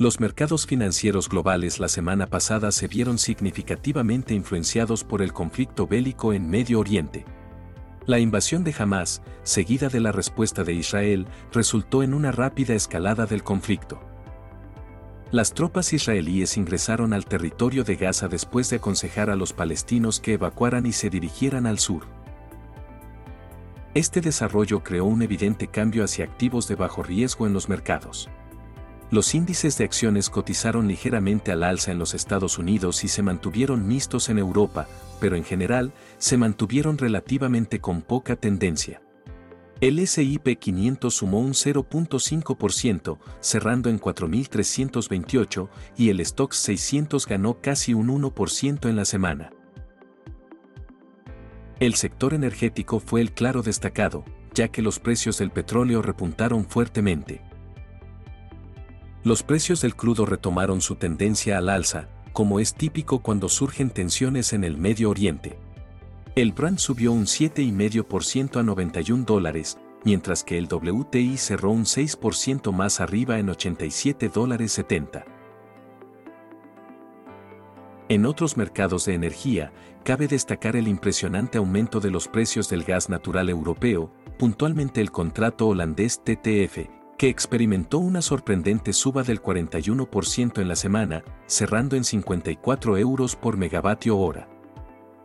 Los mercados financieros globales la semana pasada se vieron significativamente influenciados por el conflicto bélico en Medio Oriente. La invasión de Hamas, seguida de la respuesta de Israel, resultó en una rápida escalada del conflicto. Las tropas israelíes ingresaron al territorio de Gaza después de aconsejar a los palestinos que evacuaran y se dirigieran al sur. Este desarrollo creó un evidente cambio hacia activos de bajo riesgo en los mercados. Los índices de acciones cotizaron ligeramente al alza en los Estados Unidos y se mantuvieron mixtos en Europa, pero en general, se mantuvieron relativamente con poca tendencia. El SIP 500 sumó un 0.5%, cerrando en 4.328, y el Stock 600 ganó casi un 1% en la semana. El sector energético fue el claro destacado, ya que los precios del petróleo repuntaron fuertemente. Los precios del crudo retomaron su tendencia al alza, como es típico cuando surgen tensiones en el Medio Oriente. El Brent subió un 7,5% a 91 dólares, mientras que el WTI cerró un 6% más arriba en 87 dólares 70. En otros mercados de energía, cabe destacar el impresionante aumento de los precios del gas natural europeo, puntualmente el contrato holandés TTF, que experimentó una sorprendente suba del 41% en la semana, cerrando en 54 euros por megavatio hora.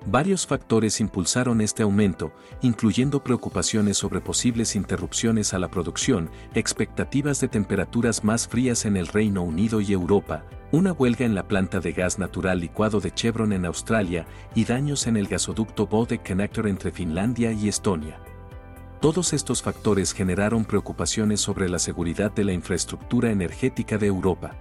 Varios factores impulsaron este aumento, incluyendo preocupaciones sobre posibles interrupciones a la producción, expectativas de temperaturas más frías en el Reino Unido y Europa, una huelga en la planta de gas natural licuado de Chevron en Australia y daños en el gasoducto Bode Connector entre Finlandia y Estonia. Todos estos factores generaron preocupaciones sobre la seguridad de la infraestructura energética de Europa.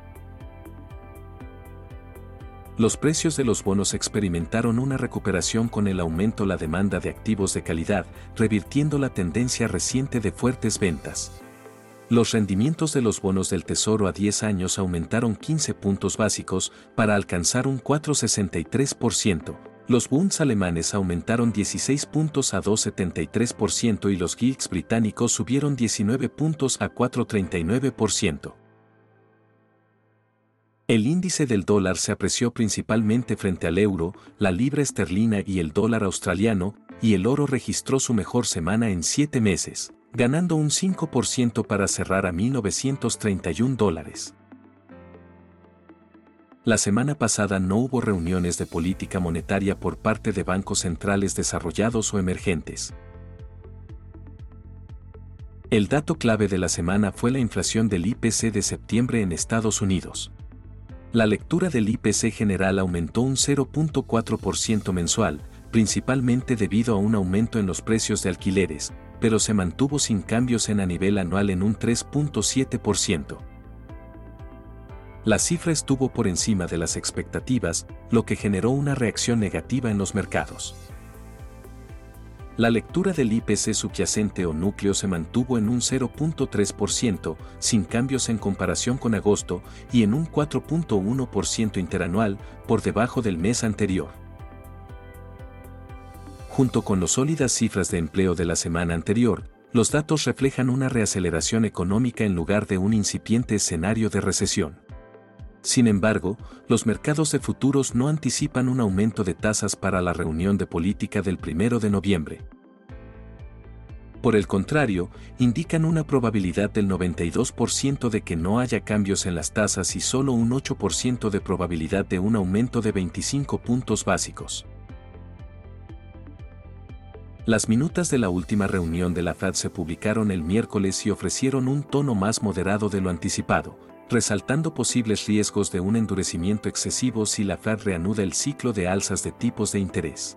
Los precios de los bonos experimentaron una recuperación con el aumento la demanda de activos de calidad, revirtiendo la tendencia reciente de fuertes ventas. Los rendimientos de los bonos del Tesoro a 10 años aumentaron 15 puntos básicos para alcanzar un 4,63%, los Bunds alemanes aumentaron 16 puntos a 2,73% y los Gilts británicos subieron 19 puntos a 4,39%. El índice del dólar se apreció principalmente frente al euro, la libra esterlina y el dólar australiano, y el oro registró su mejor semana en siete meses, ganando un 5% para cerrar a 1.931 dólares. La semana pasada no hubo reuniones de política monetaria por parte de bancos centrales desarrollados o emergentes. El dato clave de la semana fue la inflación del IPC de septiembre en Estados Unidos. La lectura del IPC general aumentó un 0.4% mensual, principalmente debido a un aumento en los precios de alquileres, pero se mantuvo sin cambios en a nivel anual en un 3.7%. La cifra estuvo por encima de las expectativas, lo que generó una reacción negativa en los mercados. La lectura del IPC subyacente o núcleo se mantuvo en un 0.3%, sin cambios en comparación con agosto, y en un 4.1% interanual, por debajo del mes anterior. Junto con las sólidas cifras de empleo de la semana anterior, los datos reflejan una reaceleración económica en lugar de un incipiente escenario de recesión. Sin embargo, los mercados de futuros no anticipan un aumento de tasas para la reunión de política del 1 de noviembre. Por el contrario, indican una probabilidad del 92% de que no haya cambios en las tasas y solo un 8% de probabilidad de un aumento de 25 puntos básicos. Las minutas de la última reunión de la Fed se publicaron el miércoles y ofrecieron un tono más moderado de lo anticipado, resaltando posibles riesgos de un endurecimiento excesivo si la Fed reanuda el ciclo de alzas de tipos de interés.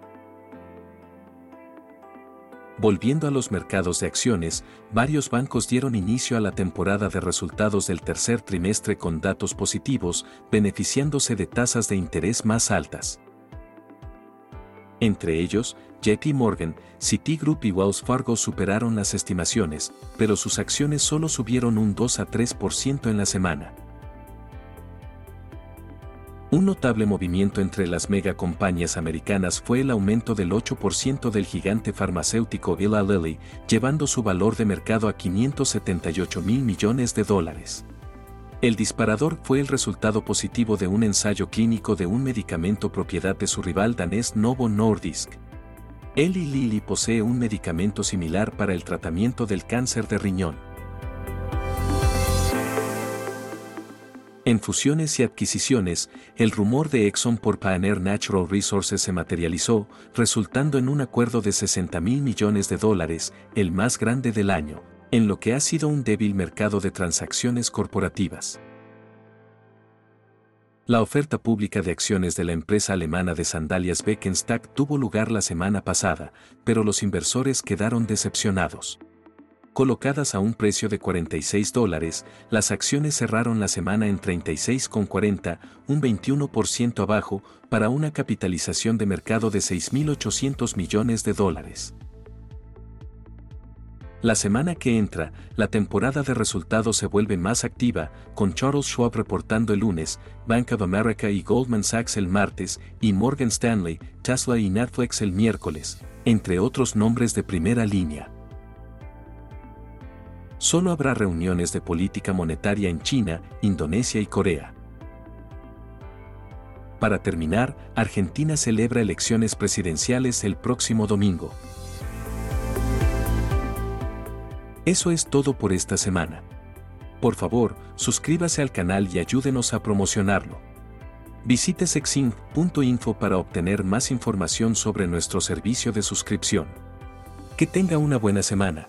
Volviendo a los mercados de acciones, varios bancos dieron inicio a la temporada de resultados del tercer trimestre con datos positivos, beneficiándose de tasas de interés más altas. Entre ellos, JP Morgan, Citigroup y Wells Fargo superaron las estimaciones, pero sus acciones solo subieron un 2 a 3% en la semana. Un notable movimiento entre las megacompañías americanas fue el aumento del 8% del gigante farmacéutico Eli Lilly, llevando su valor de mercado a 578 mil millones de dólares. El disparador fue el resultado positivo de un ensayo clínico de un medicamento propiedad de su rival danés Novo Nordisk. Eli Lilly posee un medicamento similar para el tratamiento del cáncer de riñón. En fusiones y adquisiciones, el rumor de Exxon por Pioneer Natural Resources se materializó, resultando en un acuerdo de 60 mil millones de dólares, el más grande del año, en lo que ha sido un débil mercado de transacciones corporativas. La oferta pública de acciones de la empresa alemana de sandalias Beckenstack tuvo lugar la semana pasada, pero los inversores quedaron decepcionados. Colocadas a un precio de 46 dólares, las acciones cerraron la semana en 36,40, un 21% abajo, para una capitalización de mercado de 6.800 millones de dólares. La semana que entra, la temporada de resultados se vuelve más activa, con Charles Schwab reportando el lunes, Bank of America y Goldman Sachs el martes, y Morgan Stanley, Tesla y Netflix el miércoles, entre otros nombres de primera línea. Solo habrá reuniones de política monetaria en China, Indonesia y Corea. Para terminar, Argentina celebra elecciones presidenciales el próximo domingo. Eso es todo por esta semana. Por favor, suscríbase al canal y ayúdenos a promocionarlo. Visite sexin.info para obtener más información sobre nuestro servicio de suscripción. Que tenga una buena semana.